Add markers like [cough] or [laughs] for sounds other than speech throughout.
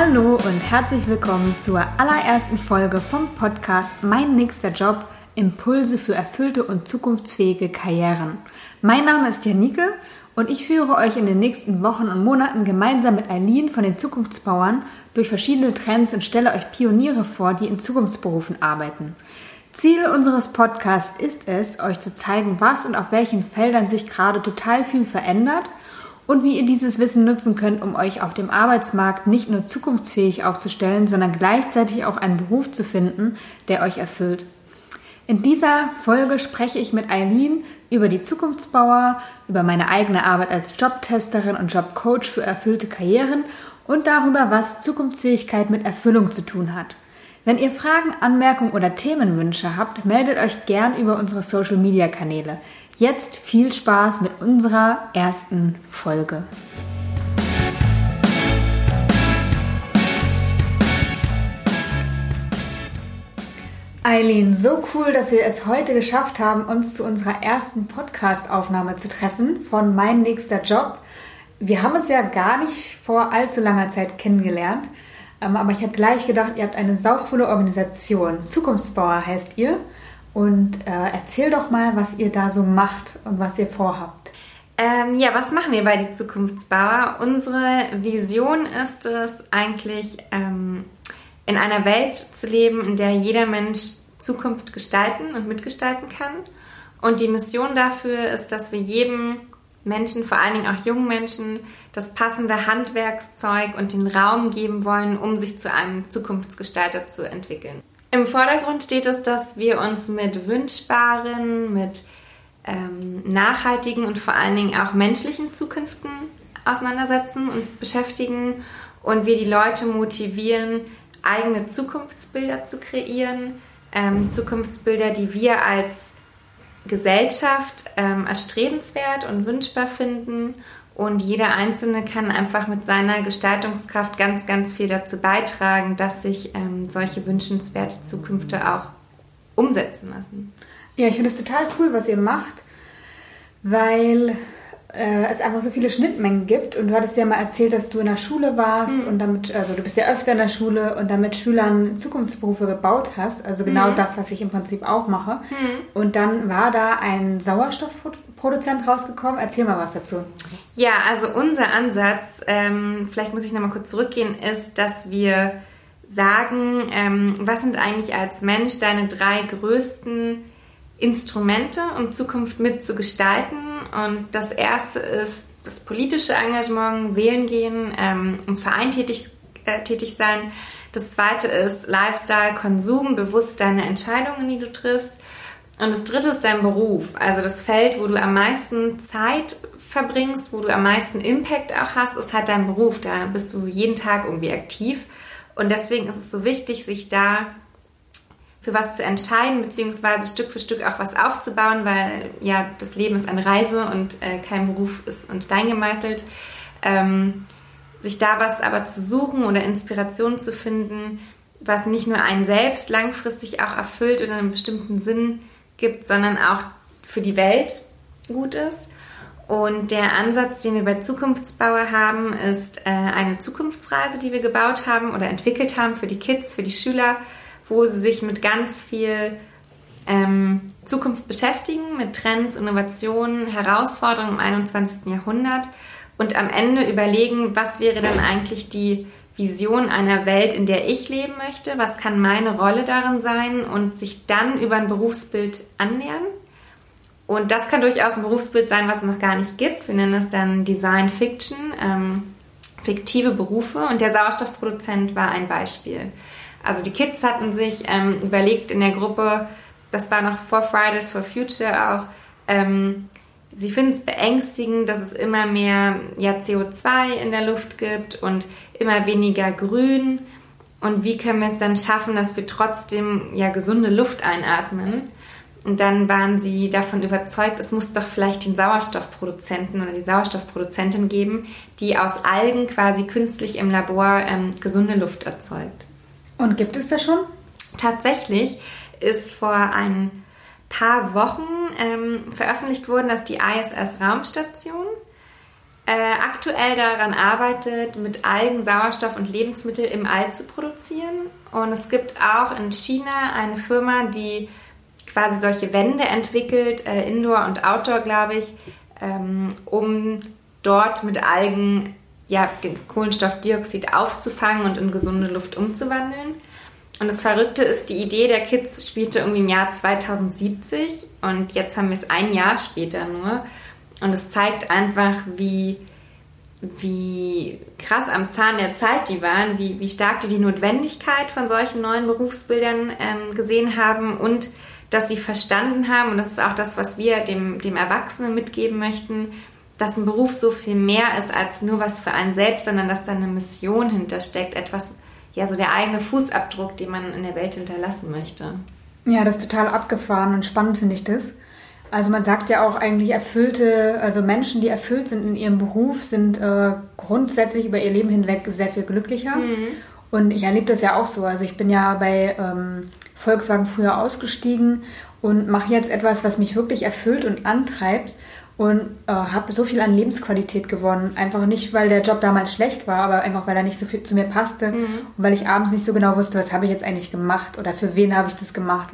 Hallo und herzlich willkommen zur allerersten Folge vom Podcast Mein nächster Job Impulse für erfüllte und zukunftsfähige Karrieren. Mein Name ist Janike und ich führe euch in den nächsten Wochen und Monaten gemeinsam mit Eileen von den Zukunftsbauern durch verschiedene Trends und stelle euch Pioniere vor, die in Zukunftsberufen arbeiten. Ziel unseres Podcasts ist es, euch zu zeigen, was und auf welchen Feldern sich gerade total viel verändert und wie ihr dieses Wissen nutzen könnt, um euch auf dem Arbeitsmarkt nicht nur zukunftsfähig aufzustellen, sondern gleichzeitig auch einen Beruf zu finden, der euch erfüllt. In dieser Folge spreche ich mit Eileen über die Zukunftsbauer, über meine eigene Arbeit als Jobtesterin und Jobcoach für erfüllte Karrieren und darüber, was Zukunftsfähigkeit mit Erfüllung zu tun hat. Wenn ihr Fragen, Anmerkungen oder Themenwünsche habt, meldet euch gern über unsere Social Media Kanäle. Jetzt viel Spaß mit unserer ersten Folge. Eileen, so cool, dass wir es heute geschafft haben, uns zu unserer ersten Podcast-Aufnahme zu treffen von Mein nächster Job. Wir haben uns ja gar nicht vor allzu langer Zeit kennengelernt. Ähm, aber ich habe gleich gedacht, ihr habt eine saucoole Organisation. Zukunftsbauer heißt ihr. Und äh, erzähl doch mal, was ihr da so macht und was ihr vorhabt. Ähm, ja, was machen wir bei die Zukunftsbauer? Unsere Vision ist es eigentlich, ähm, in einer Welt zu leben, in der jeder Mensch Zukunft gestalten und mitgestalten kann. Und die Mission dafür ist, dass wir jedem Menschen, vor allen Dingen auch jungen Menschen, das passende Handwerkszeug und den Raum geben wollen, um sich zu einem Zukunftsgestalter zu entwickeln. Im Vordergrund steht es, dass wir uns mit wünschbaren, mit ähm, nachhaltigen und vor allen Dingen auch menschlichen Zukünften auseinandersetzen und beschäftigen und wir die Leute motivieren, eigene Zukunftsbilder zu kreieren, ähm, Zukunftsbilder, die wir als Gesellschaft ähm, erstrebenswert und wünschbar finden. Und jeder Einzelne kann einfach mit seiner Gestaltungskraft ganz, ganz viel dazu beitragen, dass sich ähm, solche wünschenswerte Zukünfte auch umsetzen lassen. Ja, ich finde es total cool, was ihr macht, weil äh, es einfach so viele Schnittmengen gibt. Und du hattest ja mal erzählt, dass du in der Schule warst mhm. und damit, also du bist ja öfter in der Schule und damit Schülern Zukunftsberufe gebaut hast. Also genau mhm. das, was ich im Prinzip auch mache. Mhm. Und dann war da ein Sauerstoffproduzent rausgekommen. Erzähl mal was dazu. Ja, also unser Ansatz, ähm, vielleicht muss ich nochmal kurz zurückgehen, ist, dass wir sagen, ähm, was sind eigentlich als Mensch deine drei größten Instrumente, um Zukunft mitzugestalten. Und das erste ist das politische Engagement, wählen gehen, ähm, im Verein tätig, äh, tätig sein. Das zweite ist Lifestyle, Konsum, bewusst deine Entscheidungen, die du triffst. Und das dritte ist dein Beruf, also das Feld, wo du am meisten Zeit verbringst, wo du am meisten Impact auch hast, ist halt dein Beruf. Da bist du jeden Tag irgendwie aktiv. Und deswegen ist es so wichtig, sich da für was zu entscheiden, beziehungsweise Stück für Stück auch was aufzubauen, weil ja, das Leben ist eine Reise und äh, kein Beruf ist und dein gemeißelt. Ähm, sich da was aber zu suchen oder Inspiration zu finden, was nicht nur einen selbst langfristig auch erfüllt oder einen bestimmten Sinn gibt, sondern auch für die Welt gut ist. Und der Ansatz, den wir bei Zukunftsbauer haben, ist äh, eine Zukunftsreise, die wir gebaut haben oder entwickelt haben für die Kids, für die Schüler, wo sie sich mit ganz viel ähm, Zukunft beschäftigen, mit Trends, Innovationen, Herausforderungen im 21. Jahrhundert und am Ende überlegen, was wäre dann eigentlich die Vision einer Welt, in der ich leben möchte, was kann meine Rolle darin sein und sich dann über ein Berufsbild annähern. Und das kann durchaus ein Berufsbild sein, was es noch gar nicht gibt. Wir nennen es dann Design Fiction, ähm, fiktive Berufe. Und der Sauerstoffproduzent war ein Beispiel. Also die Kids hatten sich ähm, überlegt in der Gruppe, das war noch vor Fridays for Future auch, ähm, sie finden es beängstigend, dass es immer mehr ja, CO2 in der Luft gibt und immer weniger Grün. Und wie können wir es dann schaffen, dass wir trotzdem ja gesunde Luft einatmen? Und dann waren sie davon überzeugt, es muss doch vielleicht den Sauerstoffproduzenten oder die Sauerstoffproduzentin geben, die aus Algen quasi künstlich im Labor ähm, gesunde Luft erzeugt. Und gibt es das schon? Tatsächlich ist vor ein paar Wochen ähm, veröffentlicht worden, dass die ISS-Raumstation äh, aktuell daran arbeitet, mit Algen Sauerstoff und Lebensmittel im All zu produzieren. Und es gibt auch in China eine Firma, die quasi solche Wände entwickelt, äh, Indoor und Outdoor, glaube ich, ähm, um dort mit Algen ja, das Kohlenstoffdioxid aufzufangen und in gesunde Luft umzuwandeln. Und das Verrückte ist, die Idee der Kids spielte irgendwie im Jahr 2070 und jetzt haben wir es ein Jahr später nur. Und es zeigt einfach, wie, wie krass am Zahn der Zeit die waren, wie, wie stark die die Notwendigkeit von solchen neuen Berufsbildern ähm, gesehen haben und dass sie verstanden haben, und das ist auch das, was wir dem, dem Erwachsenen mitgeben möchten, dass ein Beruf so viel mehr ist als nur was für einen selbst, sondern dass da eine Mission hintersteckt, etwas, ja, so der eigene Fußabdruck, den man in der Welt hinterlassen möchte. Ja, das ist total abgefahren und spannend finde ich das. Also man sagt ja auch eigentlich erfüllte, also Menschen, die erfüllt sind in ihrem Beruf, sind äh, grundsätzlich über ihr Leben hinweg sehr viel glücklicher. Mhm. Und ich erlebe das ja auch so. Also ich bin ja bei ähm, Volkswagen früher ausgestiegen und mache jetzt etwas, was mich wirklich erfüllt und antreibt und äh, habe so viel an Lebensqualität gewonnen. Einfach nicht, weil der Job damals schlecht war, aber einfach, weil er nicht so viel zu mir passte mhm. und weil ich abends nicht so genau wusste, was habe ich jetzt eigentlich gemacht oder für wen habe ich das gemacht,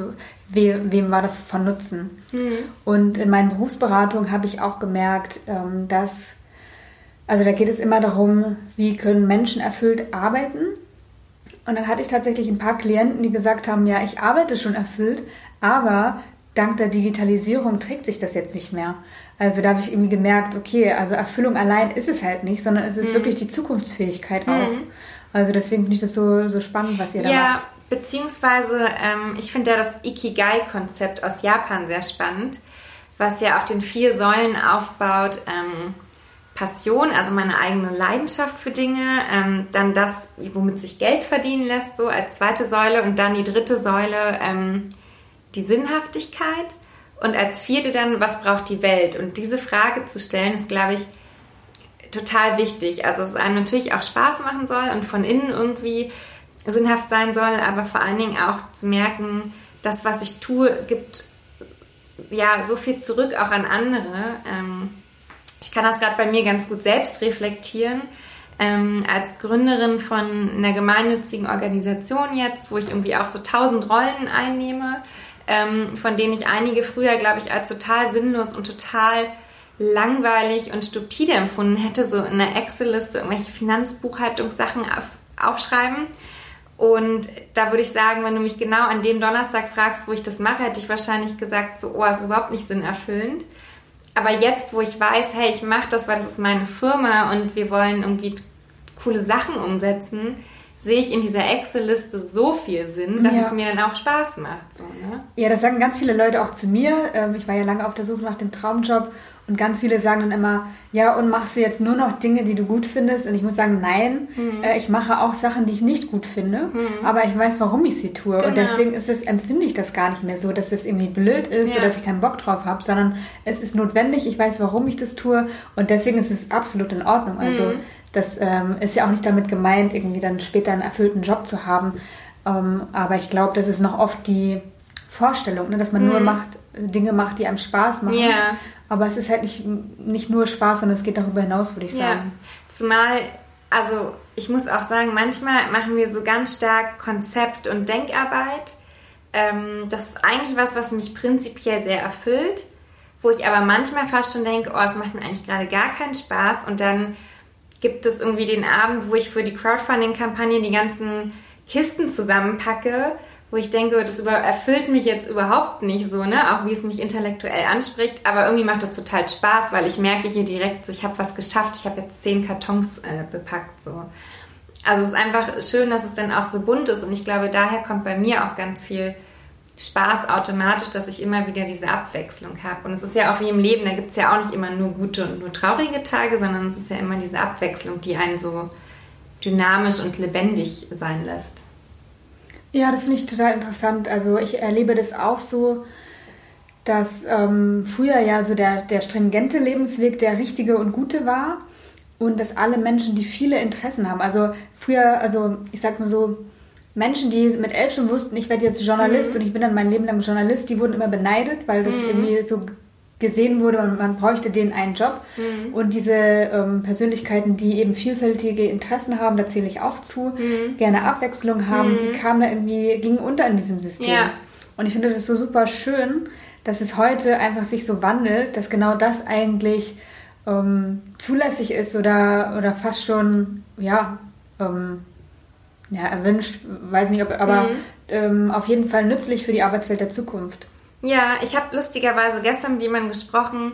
we wem war das von Nutzen. Mhm. Und in meinen Berufsberatungen habe ich auch gemerkt, ähm, dass, also da geht es immer darum, wie können Menschen erfüllt arbeiten. Und dann hatte ich tatsächlich ein paar Klienten, die gesagt haben, ja, ich arbeite schon erfüllt, aber dank der Digitalisierung trägt sich das jetzt nicht mehr. Also da habe ich irgendwie gemerkt, okay, also Erfüllung allein ist es halt nicht, sondern es ist mhm. wirklich die Zukunftsfähigkeit auch. Mhm. Also deswegen finde ich das so, so spannend, was ihr da ja, macht. Ja, beziehungsweise ähm, ich finde ja das Ikigai-Konzept aus Japan sehr spannend, was ja auf den vier Säulen aufbaut. Ähm, Passion, also meine eigene Leidenschaft für Dinge, ähm, dann das, womit sich Geld verdienen lässt, so als zweite Säule und dann die dritte Säule, ähm, die Sinnhaftigkeit und als vierte dann, was braucht die Welt? Und diese Frage zu stellen, ist, glaube ich, total wichtig. Also es einem natürlich auch Spaß machen soll und von innen irgendwie sinnhaft sein soll, aber vor allen Dingen auch zu merken, das, was ich tue, gibt ja so viel zurück auch an andere. Ähm, ich kann das gerade bei mir ganz gut selbst reflektieren. Ähm, als Gründerin von einer gemeinnützigen Organisation jetzt, wo ich irgendwie auch so tausend Rollen einnehme, ähm, von denen ich einige früher, glaube ich, als total sinnlos und total langweilig und stupide empfunden hätte, so in einer Excel-Liste irgendwelche Finanzbuchhaltungssachen auf, aufschreiben. Und da würde ich sagen, wenn du mich genau an dem Donnerstag fragst, wo ich das mache, hätte ich wahrscheinlich gesagt, so, oh, ist überhaupt nicht sinnerfüllend. Aber jetzt, wo ich weiß, hey, ich mache das, weil das ist meine Firma und wir wollen irgendwie coole Sachen umsetzen, sehe ich in dieser Excel-Liste so viel Sinn, dass ja. es mir dann auch Spaß macht. So, ne? Ja, das sagen ganz viele Leute auch zu mir. Ähm, ich war ja lange auf der Suche nach dem Traumjob und ganz viele sagen dann immer, ja, und machst du jetzt nur noch Dinge, die du gut findest? Und ich muss sagen, nein, mhm. äh, ich mache auch Sachen, die ich nicht gut finde, mhm. aber ich weiß, warum ich sie tue. Genau. Und deswegen ist es, empfinde ich das gar nicht mehr so, dass es irgendwie blöd ist ja. oder dass ich keinen Bock drauf habe, sondern es ist notwendig, ich weiß, warum ich das tue und deswegen ist es absolut in Ordnung. Also mhm. Das ähm, ist ja auch nicht damit gemeint, irgendwie dann später einen erfüllten Job zu haben. Ähm, aber ich glaube, das ist noch oft die Vorstellung, ne, dass man mhm. nur macht, Dinge macht, die einem Spaß machen. Ja. Aber es ist halt nicht, nicht nur Spaß, sondern es geht darüber hinaus, würde ich sagen. Ja. Zumal, also ich muss auch sagen, manchmal machen wir so ganz stark Konzept- und Denkarbeit. Ähm, das ist eigentlich was, was mich prinzipiell sehr erfüllt, wo ich aber manchmal fast schon denke, oh, es macht mir eigentlich gerade gar keinen Spaß und dann gibt es irgendwie den Abend, wo ich für die Crowdfunding-Kampagne die ganzen Kisten zusammenpacke, wo ich denke, das erfüllt mich jetzt überhaupt nicht so, ne? Auch wie es mich intellektuell anspricht, aber irgendwie macht das total Spaß, weil ich merke hier direkt, so, ich habe was geschafft, ich habe jetzt zehn Kartons äh, bepackt, so. Also es ist einfach schön, dass es dann auch so bunt ist und ich glaube, daher kommt bei mir auch ganz viel Spaß automatisch, dass ich immer wieder diese Abwechslung habe. Und es ist ja auch wie im Leben, da gibt es ja auch nicht immer nur gute und nur traurige Tage, sondern es ist ja immer diese Abwechslung, die einen so dynamisch und lebendig sein lässt. Ja, das finde ich total interessant. Also ich erlebe das auch so, dass ähm, früher ja so der, der stringente Lebensweg der richtige und gute war und dass alle Menschen, die viele Interessen haben, also früher, also ich sag mal so, Menschen, die mit elf schon wussten, ich werde jetzt Journalist mhm. und ich bin dann mein Leben lang Journalist, die wurden immer beneidet, weil das mhm. irgendwie so gesehen wurde, man, man bräuchte denen einen Job. Mhm. Und diese ähm, Persönlichkeiten, die eben vielfältige Interessen haben, da zähle ich auch zu, mhm. gerne Abwechslung haben, die mhm. kamen da irgendwie, gingen unter in diesem System. Ja. Und ich finde das so super schön, dass es heute einfach sich so wandelt, dass genau das eigentlich ähm, zulässig ist oder, oder fast schon, ja, ähm, ja, erwünscht, weiß nicht, ob, aber mhm. ähm, auf jeden Fall nützlich für die Arbeitswelt der Zukunft. Ja, ich habe lustigerweise gestern mit jemandem gesprochen,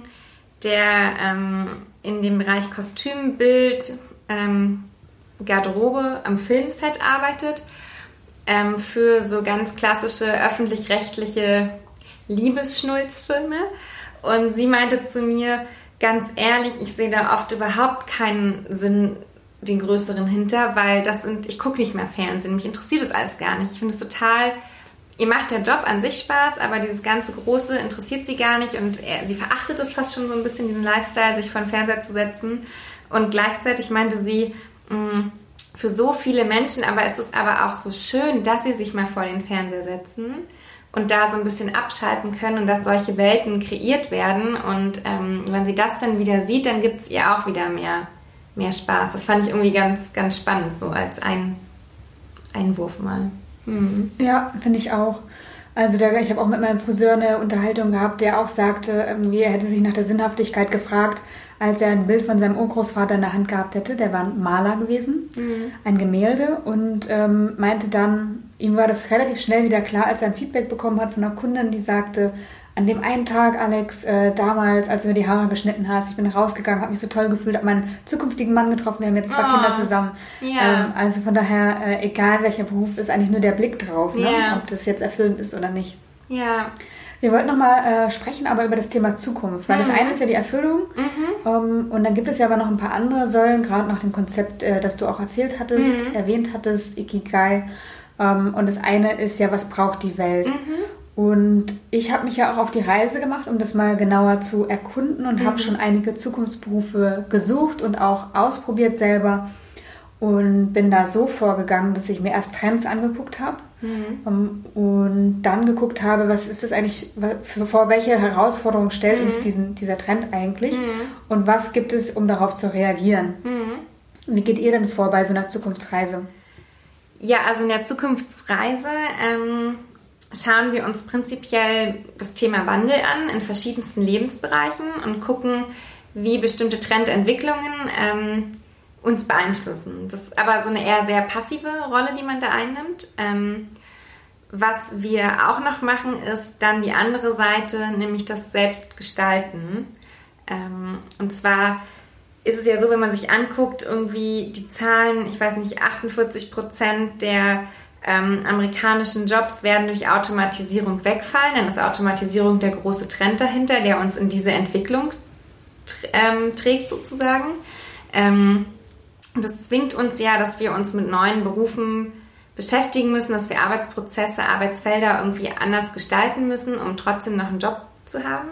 der ähm, in dem Bereich Kostümbild, ähm, Garderobe am Filmset arbeitet, ähm, für so ganz klassische öffentlich-rechtliche Liebesschnulzfilme. Und sie meinte zu mir, ganz ehrlich, ich sehe da oft überhaupt keinen Sinn, den größeren hinter, weil das sind, ich gucke nicht mehr Fernsehen, mich interessiert das alles gar nicht. Ich finde es total, ihr macht der Job an sich Spaß, aber dieses ganze Große interessiert sie gar nicht und er, sie verachtet es fast schon so ein bisschen, diesen Lifestyle, sich vor den Fernseher zu setzen. Und gleichzeitig meinte sie, mh, mm, für so viele Menschen, aber es ist aber auch so schön, dass sie sich mal vor den Fernseher setzen und da so ein bisschen abschalten können und dass solche Welten kreiert werden. Und ähm, wenn sie das dann wieder sieht, dann gibt es ihr auch wieder mehr, mehr Spaß. Das fand ich irgendwie ganz, ganz spannend, so als ein Einwurf mal. Mhm. Ja, finde ich auch. Also da, ich habe auch mit meinem Friseur eine Unterhaltung gehabt, der auch sagte, er hätte sich nach der Sinnhaftigkeit gefragt, als er ein Bild von seinem Urgroßvater in der Hand gehabt hätte. Der war ein Maler gewesen, mhm. ein Gemälde und ähm, meinte dann, ihm war das relativ schnell wieder klar, als er ein Feedback bekommen hat von einer Kundin, die sagte, an dem einen Tag, Alex, äh, damals, als du mir die Haare geschnitten hast, ich bin rausgegangen, habe mich so toll gefühlt, habe meinen zukünftigen Mann getroffen, wir haben jetzt ein paar oh, Kinder zusammen. Yeah. Ähm, also von daher, äh, egal welcher Beruf, ist eigentlich nur der Blick drauf, ne? yeah. ob das jetzt erfüllend ist oder nicht. Ja. Wir wollten nochmal äh, sprechen, aber über das Thema Zukunft, weil mhm. das eine ist ja die Erfüllung mhm. ähm, und dann gibt es ja aber noch ein paar andere Säulen, gerade nach dem Konzept, äh, das du auch erzählt hattest, mhm. erwähnt hattest, Ikigai. Ähm, und das eine ist ja, was braucht die Welt? Und ich habe mich ja auch auf die Reise gemacht, um das mal genauer zu erkunden und habe mhm. schon einige Zukunftsberufe gesucht und auch ausprobiert selber und bin da so vorgegangen, dass ich mir erst Trends angeguckt habe mhm. um, und dann geguckt habe, was ist das eigentlich, für, vor welche Herausforderungen stellt mhm. uns diesen, dieser Trend eigentlich mhm. und was gibt es, um darauf zu reagieren. Mhm. Wie geht ihr denn vor bei so einer Zukunftsreise? Ja, also in der Zukunftsreise ähm, schauen wir uns prinzipiell das Thema Wandel an in verschiedensten Lebensbereichen und gucken, wie bestimmte Trendentwicklungen ähm, uns beeinflussen. Das ist aber so eine eher sehr passive Rolle, die man da einnimmt. Ähm, was wir auch noch machen, ist dann die andere Seite, nämlich das Selbstgestalten. Ähm, und zwar ist es ja so, wenn man sich anguckt, irgendwie die Zahlen, ich weiß nicht, 48 Prozent der ähm, amerikanischen Jobs werden durch Automatisierung wegfallen. Dann ist Automatisierung der große Trend dahinter, der uns in diese Entwicklung ähm, trägt sozusagen. Ähm, das zwingt uns ja, dass wir uns mit neuen Berufen beschäftigen müssen, dass wir Arbeitsprozesse, Arbeitsfelder irgendwie anders gestalten müssen, um trotzdem noch einen Job zu haben.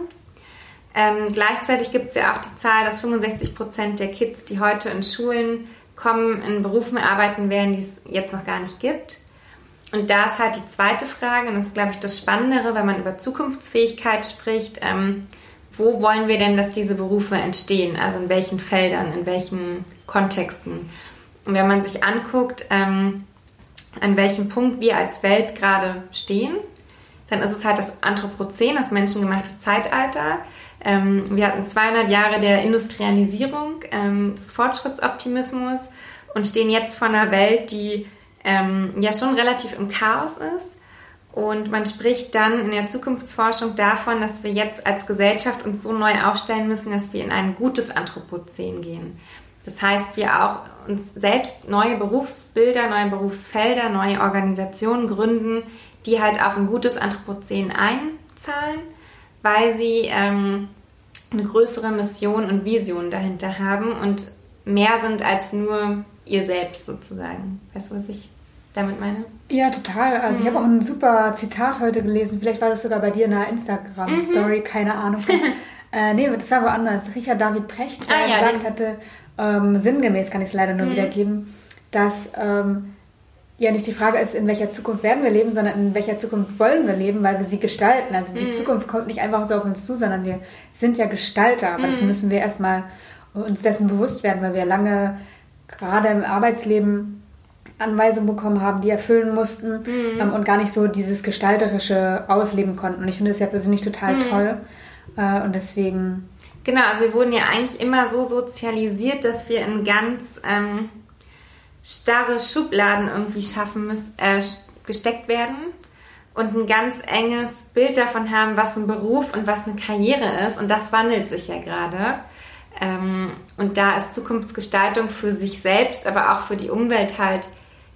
Ähm, gleichzeitig gibt es ja auch die Zahl, dass 65 Prozent der Kids, die heute in Schulen kommen, in Berufen arbeiten werden, die es jetzt noch gar nicht gibt. Und da ist halt die zweite Frage, und das ist, glaube ich, das Spannendere, wenn man über Zukunftsfähigkeit spricht. Ähm, wo wollen wir denn, dass diese Berufe entstehen? Also in welchen Feldern, in welchen Kontexten? Und wenn man sich anguckt, ähm, an welchem Punkt wir als Welt gerade stehen, dann ist es halt das Anthropozän, das menschengemachte Zeitalter. Ähm, wir hatten 200 Jahre der Industrialisierung, ähm, des Fortschrittsoptimismus und stehen jetzt vor einer Welt, die ähm, ja schon relativ im Chaos ist und man spricht dann in der Zukunftsforschung davon, dass wir jetzt als Gesellschaft uns so neu aufstellen müssen, dass wir in ein gutes Anthropozän gehen. Das heißt, wir auch uns selbst neue Berufsbilder, neue Berufsfelder, neue Organisationen gründen, die halt auf ein gutes Anthropozän einzahlen, weil sie ähm, eine größere Mission und Vision dahinter haben und mehr sind als nur ihr selbst sozusagen. Weißt du, was ich damit meine? Ja, total. Also mhm. ich habe auch ein super Zitat heute gelesen. Vielleicht war das sogar bei dir in einer Instagram-Story, mhm. keine Ahnung. [laughs] äh, nee, das war woanders. Richard David Precht, der ah, ja, gesagt hatte, ähm, sinngemäß kann ich es leider nur mhm. wiedergeben, dass ähm, ja nicht die Frage ist, in welcher Zukunft werden wir leben, sondern in welcher Zukunft wollen wir leben, weil wir sie gestalten. Also die mhm. Zukunft kommt nicht einfach so auf uns zu, sondern wir sind ja Gestalter. Aber mhm. das müssen wir erstmal uns dessen bewusst werden, weil wir lange gerade im Arbeitsleben Anweisungen bekommen haben, die erfüllen mussten mhm. ähm, und gar nicht so dieses gestalterische ausleben konnten. Und ich finde das ja persönlich total mhm. toll. Äh, und deswegen. Genau, also wir wurden ja eigentlich immer so sozialisiert, dass wir in ganz ähm, starre Schubladen irgendwie schaffen müssen, äh, gesteckt werden und ein ganz enges Bild davon haben, was ein Beruf und was eine Karriere ist. Und das wandelt sich ja gerade. Ähm, und da ist Zukunftsgestaltung für sich selbst, aber auch für die Umwelt halt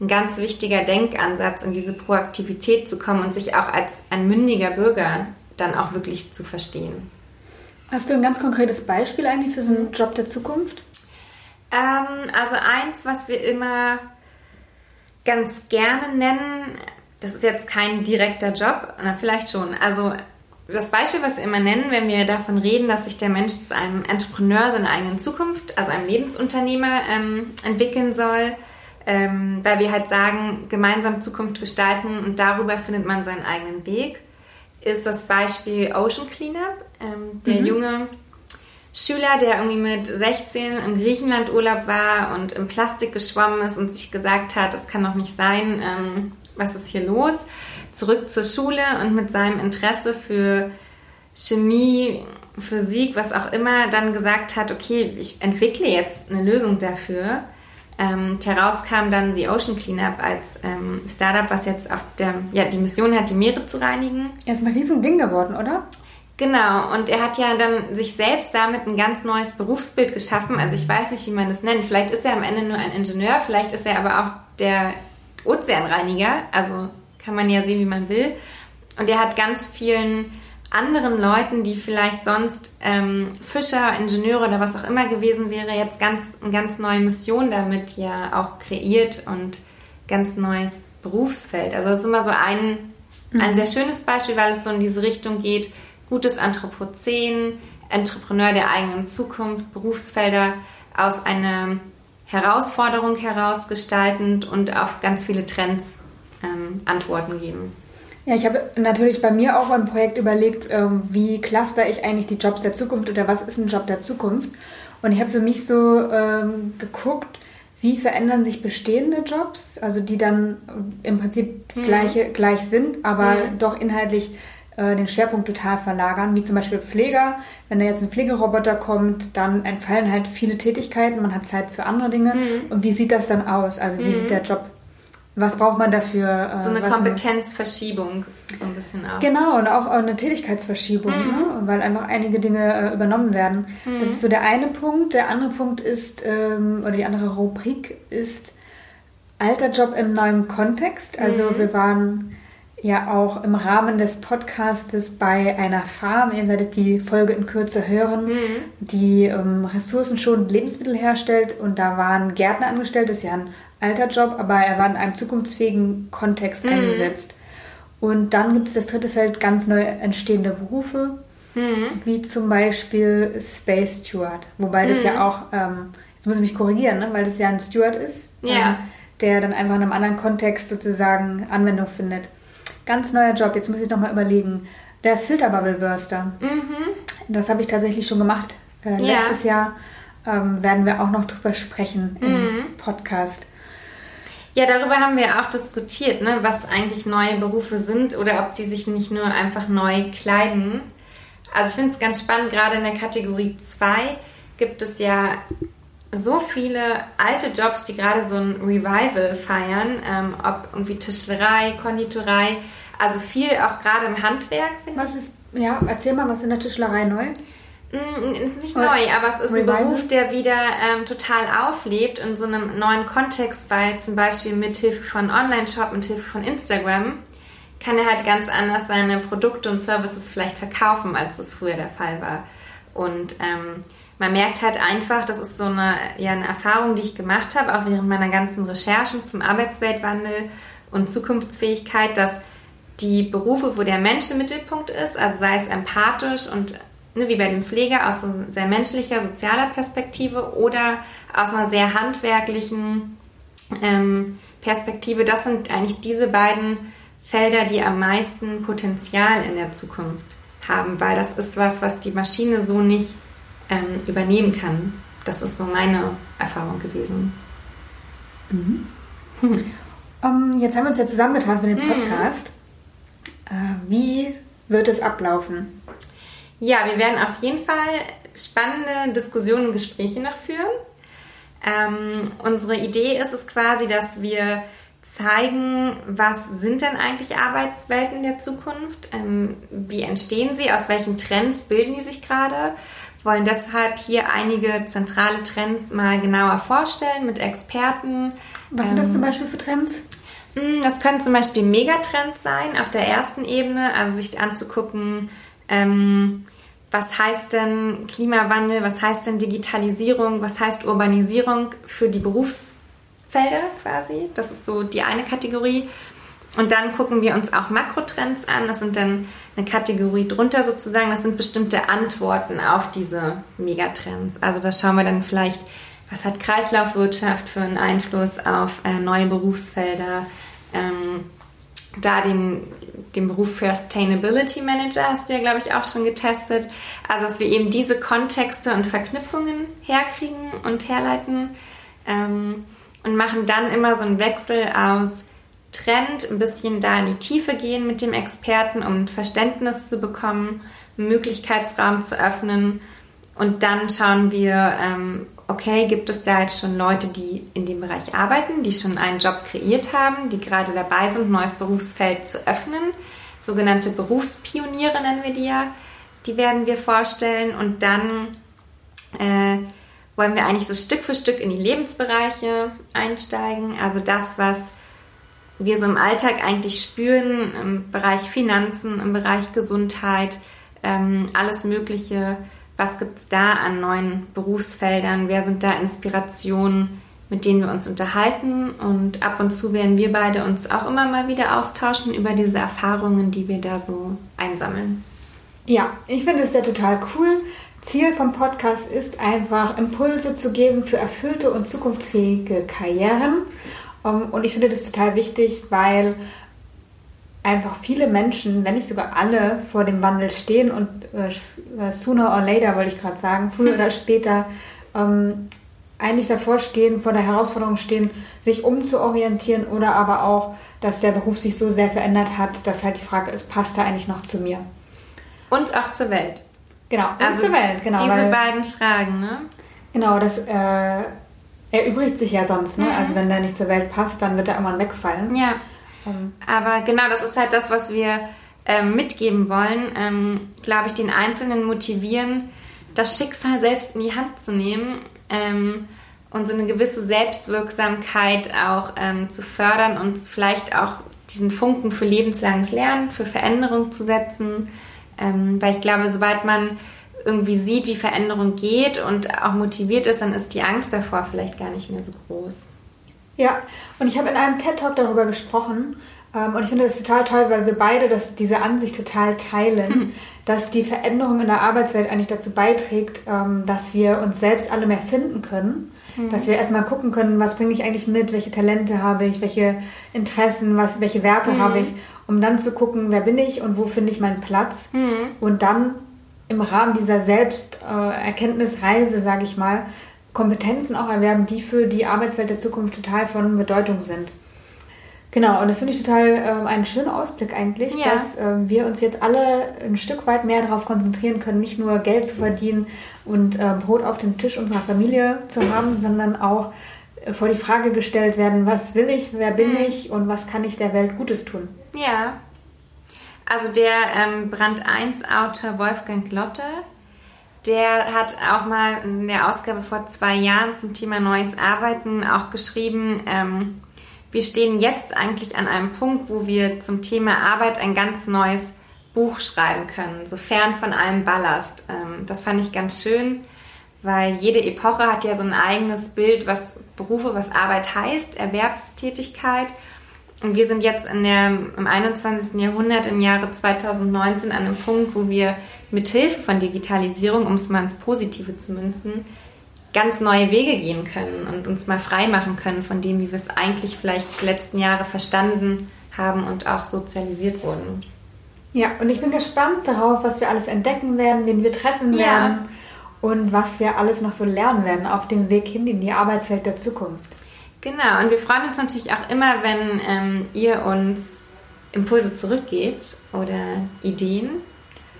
ein ganz wichtiger Denkansatz, in diese Proaktivität zu kommen und sich auch als ein mündiger Bürger dann auch wirklich zu verstehen. Hast du ein ganz konkretes Beispiel eigentlich für so einen Job der Zukunft? Ähm, also eins, was wir immer ganz gerne nennen, das ist jetzt kein direkter Job, na vielleicht schon. Also das Beispiel, was wir immer nennen, wenn wir davon reden, dass sich der Mensch zu einem Entrepreneur seiner eigenen Zukunft, also einem Lebensunternehmer ähm, entwickeln soll, ähm, weil wir halt sagen, gemeinsam Zukunft gestalten und darüber findet man seinen eigenen Weg, ist das Beispiel Ocean Cleanup. Ähm, der mhm. junge Schüler, der irgendwie mit 16 im Griechenland Urlaub war und im Plastik geschwommen ist und sich gesagt hat, das kann doch nicht sein, ähm, was ist hier los? Zurück zur Schule und mit seinem Interesse für Chemie, Physik, was auch immer, dann gesagt hat, okay, ich entwickle jetzt eine Lösung dafür. Ähm, herauskam dann die Ocean Cleanup als ähm, Startup, was jetzt auf der, ja, die Mission hat, die Meere zu reinigen. Er ist ein Riesending geworden, oder? Genau, und er hat ja dann sich selbst damit ein ganz neues Berufsbild geschaffen. Also ich weiß nicht, wie man das nennt. Vielleicht ist er am Ende nur ein Ingenieur, vielleicht ist er aber auch der Ozeanreiniger. Also kann man ja sehen, wie man will. Und er hat ganz vielen anderen Leuten, die vielleicht sonst ähm, Fischer, Ingenieure oder was auch immer gewesen wäre, jetzt ganz eine ganz neue Mission damit ja auch kreiert und ganz neues Berufsfeld. Also es ist immer so ein, ein mhm. sehr schönes Beispiel, weil es so in diese Richtung geht, gutes Anthropozän, Entrepreneur der eigenen Zukunft, Berufsfelder aus einer Herausforderung heraus gestaltend und auf ganz viele Trends ähm, Antworten geben. Ja, ich habe natürlich bei mir auch ein Projekt überlegt, ähm, wie cluster ich eigentlich die Jobs der Zukunft oder was ist ein Job der Zukunft. Und ich habe für mich so ähm, geguckt, wie verändern sich bestehende Jobs, also die dann im Prinzip mhm. gleiche, gleich sind, aber mhm. doch inhaltlich äh, den Schwerpunkt total verlagern, wie zum Beispiel Pfleger. Wenn da jetzt ein Pflegeroboter kommt, dann entfallen halt viele Tätigkeiten, man hat Zeit für andere Dinge. Mhm. Und wie sieht das dann aus? Also wie mhm. sieht der Job was braucht man dafür? Äh, so eine Kompetenzverschiebung, so ein bisschen auch. Genau, und auch eine Tätigkeitsverschiebung, mhm. ne? weil einfach einige Dinge äh, übernommen werden. Mhm. Das ist so der eine Punkt. Der andere Punkt ist, ähm, oder die andere Rubrik ist alter Job im neuen Kontext. Also mhm. wir waren ja auch im Rahmen des Podcastes bei einer Farm. Ihr werdet die Folge in Kürze hören, mhm. die ähm, ressourcenschonend Lebensmittel herstellt. Und da waren Gärtner angestellt. Das ist ja ein alter Job, aber er war in einem zukunftsfähigen Kontext mhm. eingesetzt. Und dann gibt es das dritte Feld, ganz neu entstehende Berufe, mhm. wie zum Beispiel Space Steward. Wobei das ja mhm. auch, ähm, jetzt muss ich mich korrigieren, ne? weil das ja ein Steward ist, ja. ähm, der dann einfach in einem anderen Kontext sozusagen Anwendung findet. Ganz neuer Job, jetzt muss ich nochmal überlegen. Der Filterbubble Burster. Mhm. Das habe ich tatsächlich schon gemacht. Äh, ja. Letztes Jahr ähm, werden wir auch noch drüber sprechen im mhm. Podcast. Ja, darüber haben wir auch diskutiert, ne, was eigentlich neue Berufe sind oder ob sie sich nicht nur einfach neu kleiden. Also ich finde es ganz spannend, gerade in der Kategorie 2 gibt es ja so viele alte Jobs, die gerade so ein Revival feiern, ähm, ob irgendwie Tischlerei, Konditorei, also viel auch gerade im Handwerk. Was ist, ja, erzähl mal, was in der Tischlerei neu? Mm, ist nicht neu, aber es ist Revival? ein Beruf, der wieder ähm, total auflebt in so einem neuen Kontext, weil zum Beispiel mit Hilfe von Online-Shop und Hilfe von Instagram kann er halt ganz anders seine Produkte und Services vielleicht verkaufen, als es früher der Fall war. Und ähm, man merkt halt einfach, das ist so eine, ja, eine Erfahrung, die ich gemacht habe, auch während meiner ganzen Recherchen zum Arbeitsweltwandel und Zukunftsfähigkeit, dass die Berufe, wo der Mensch im Mittelpunkt ist, also sei es empathisch und ne, wie bei dem Pfleger aus so sehr menschlicher, sozialer Perspektive oder aus einer sehr handwerklichen, ähm, Perspektive, das sind eigentlich diese beiden Felder, die am meisten Potenzial in der Zukunft haben, weil das ist was, was die Maschine so nicht ähm, übernehmen kann. Das ist so meine Erfahrung gewesen. Mhm. Hm. Um, jetzt haben wir uns ja zusammengetan für den mhm. Podcast. Mhm. Uh, wie wird es ablaufen? Ja, wir werden auf jeden Fall spannende Diskussionen und Gespräche noch führen. Ähm, unsere Idee ist es quasi, dass wir zeigen, was sind denn eigentlich Arbeitswelten der Zukunft, ähm, wie entstehen sie, aus welchen Trends bilden die sich gerade, wollen deshalb hier einige zentrale Trends mal genauer vorstellen mit Experten. Was sind das ähm, zum Beispiel für Trends? Hm, das können zum Beispiel Megatrends sein auf der ersten Ebene, also sich anzugucken, ähm, was heißt denn Klimawandel, was heißt denn Digitalisierung, was heißt Urbanisierung für die Berufsfelder quasi. Das ist so die eine Kategorie. Und dann gucken wir uns auch Makrotrends an. Das sind dann eine Kategorie drunter sozusagen. Das sind bestimmte Antworten auf diese Megatrends. Also da schauen wir dann vielleicht, was hat Kreislaufwirtschaft für einen Einfluss auf äh, neue Berufsfelder. Da den, den Beruf für Sustainability Manager hast du ja, glaube ich, auch schon getestet. Also, dass wir eben diese Kontexte und Verknüpfungen herkriegen und herleiten ähm, und machen dann immer so einen Wechsel aus Trend, ein bisschen da in die Tiefe gehen mit dem Experten, um ein Verständnis zu bekommen, einen Möglichkeitsraum zu öffnen. Und dann schauen wir, ähm, okay, gibt es da jetzt schon Leute, die in dem Bereich arbeiten, die schon einen Job kreiert haben, die gerade dabei sind, ein neues Berufsfeld zu öffnen. Sogenannte Berufspioniere nennen wir die ja. Die werden wir vorstellen und dann äh, wollen wir eigentlich so Stück für Stück in die Lebensbereiche einsteigen. Also das, was wir so im Alltag eigentlich spüren, im Bereich Finanzen, im Bereich Gesundheit, ähm, alles Mögliche was gibt es da an neuen Berufsfeldern? Wer sind da Inspirationen, mit denen wir uns unterhalten? Und ab und zu werden wir beide uns auch immer mal wieder austauschen über diese Erfahrungen, die wir da so einsammeln. Ja, ich finde es ja total cool. Ziel vom Podcast ist einfach, Impulse zu geben für erfüllte und zukunftsfähige Karrieren. Ähm, und ich finde das total wichtig, weil einfach viele Menschen, wenn nicht sogar alle, vor dem Wandel stehen und äh, sooner or later, wollte ich gerade sagen, früher [laughs] oder später, ähm, eigentlich davor stehen, vor der Herausforderung stehen, sich umzuorientieren oder aber auch, dass der Beruf sich so sehr verändert hat, dass halt die Frage ist, passt er eigentlich noch zu mir? Und auch zur Welt. Genau, und also zur Welt, genau. Diese weil, beiden Fragen, ne? Genau, das äh, erübrigt sich ja sonst, ne? Mhm. Also wenn der nicht zur Welt passt, dann wird er irgendwann wegfallen. Ja. Ähm, Aber genau, das ist halt das, was wir ähm, mitgeben wollen. Ähm, Glaube ich, den Einzelnen motivieren, das Schicksal selbst in die Hand zu nehmen ähm, und so eine gewisse Selbstwirksamkeit auch ähm, zu fördern und vielleicht auch diesen Funken für lebenslanges Lernen, für Veränderung zu setzen. Ähm, weil ich glaube, sobald man irgendwie sieht, wie Veränderung geht und auch motiviert ist, dann ist die Angst davor vielleicht gar nicht mehr so groß. Ja, und ich habe in einem TED-Talk darüber gesprochen. Ähm, und ich finde das total toll, weil wir beide das, diese Ansicht total teilen, mhm. dass die Veränderung in der Arbeitswelt eigentlich dazu beiträgt, ähm, dass wir uns selbst alle mehr finden können. Mhm. Dass wir erstmal gucken können, was bringe ich eigentlich mit, welche Talente habe ich, welche Interessen, was, welche Werte mhm. habe ich, um dann zu gucken, wer bin ich und wo finde ich meinen Platz. Mhm. Und dann im Rahmen dieser Selbsterkenntnisreise, äh, sage ich mal, Kompetenzen auch erwerben, die für die Arbeitswelt der Zukunft total von Bedeutung sind. Genau, und das finde ich total äh, einen schönen Ausblick eigentlich, ja. dass äh, wir uns jetzt alle ein Stück weit mehr darauf konzentrieren können, nicht nur Geld zu verdienen und äh, Brot auf dem Tisch unserer Familie zu haben, sondern auch äh, vor die Frage gestellt werden, was will ich, wer bin mhm. ich und was kann ich der Welt Gutes tun. Ja. Also der ähm, Brand 1 Autor Wolfgang Lotte, der hat auch mal in der Ausgabe vor zwei Jahren zum Thema Neues Arbeiten auch geschrieben, ähm, wir stehen jetzt eigentlich an einem Punkt, wo wir zum Thema Arbeit ein ganz neues Buch schreiben können, so fern von allem Ballast. Ähm, das fand ich ganz schön, weil jede Epoche hat ja so ein eigenes Bild, was Berufe, was Arbeit heißt, Erwerbstätigkeit. Und wir sind jetzt der, im 21. Jahrhundert, im Jahre 2019, an einem Punkt, wo wir mit Hilfe von Digitalisierung, um es mal ins Positive zu münzen, ganz neue Wege gehen können und uns mal frei machen können von dem, wie wir es eigentlich vielleicht die letzten Jahre verstanden haben und auch sozialisiert wurden. Ja, und ich bin gespannt darauf, was wir alles entdecken werden, wen wir treffen ja. werden und was wir alles noch so lernen werden auf dem Weg hin in die Arbeitswelt der Zukunft. Genau, und wir freuen uns natürlich auch immer, wenn ähm, ihr uns Impulse zurückgebt oder Ideen,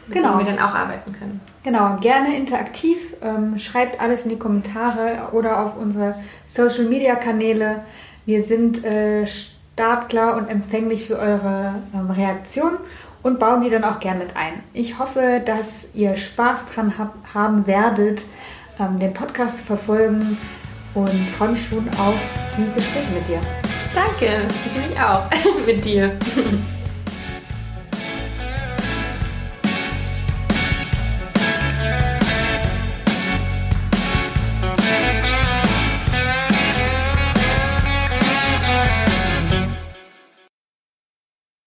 mit genau. denen wir dann auch arbeiten können. Genau, gerne interaktiv. Ähm, schreibt alles in die Kommentare oder auf unsere Social Media Kanäle. Wir sind äh, startklar und empfänglich für eure ähm, Reaktionen und bauen die dann auch gern mit ein. Ich hoffe, dass ihr Spaß dran hab, haben werdet, ähm, den Podcast zu verfolgen und freue mich schon auf die Gespräche mit dir. Danke, ich mich auch [laughs] mit dir.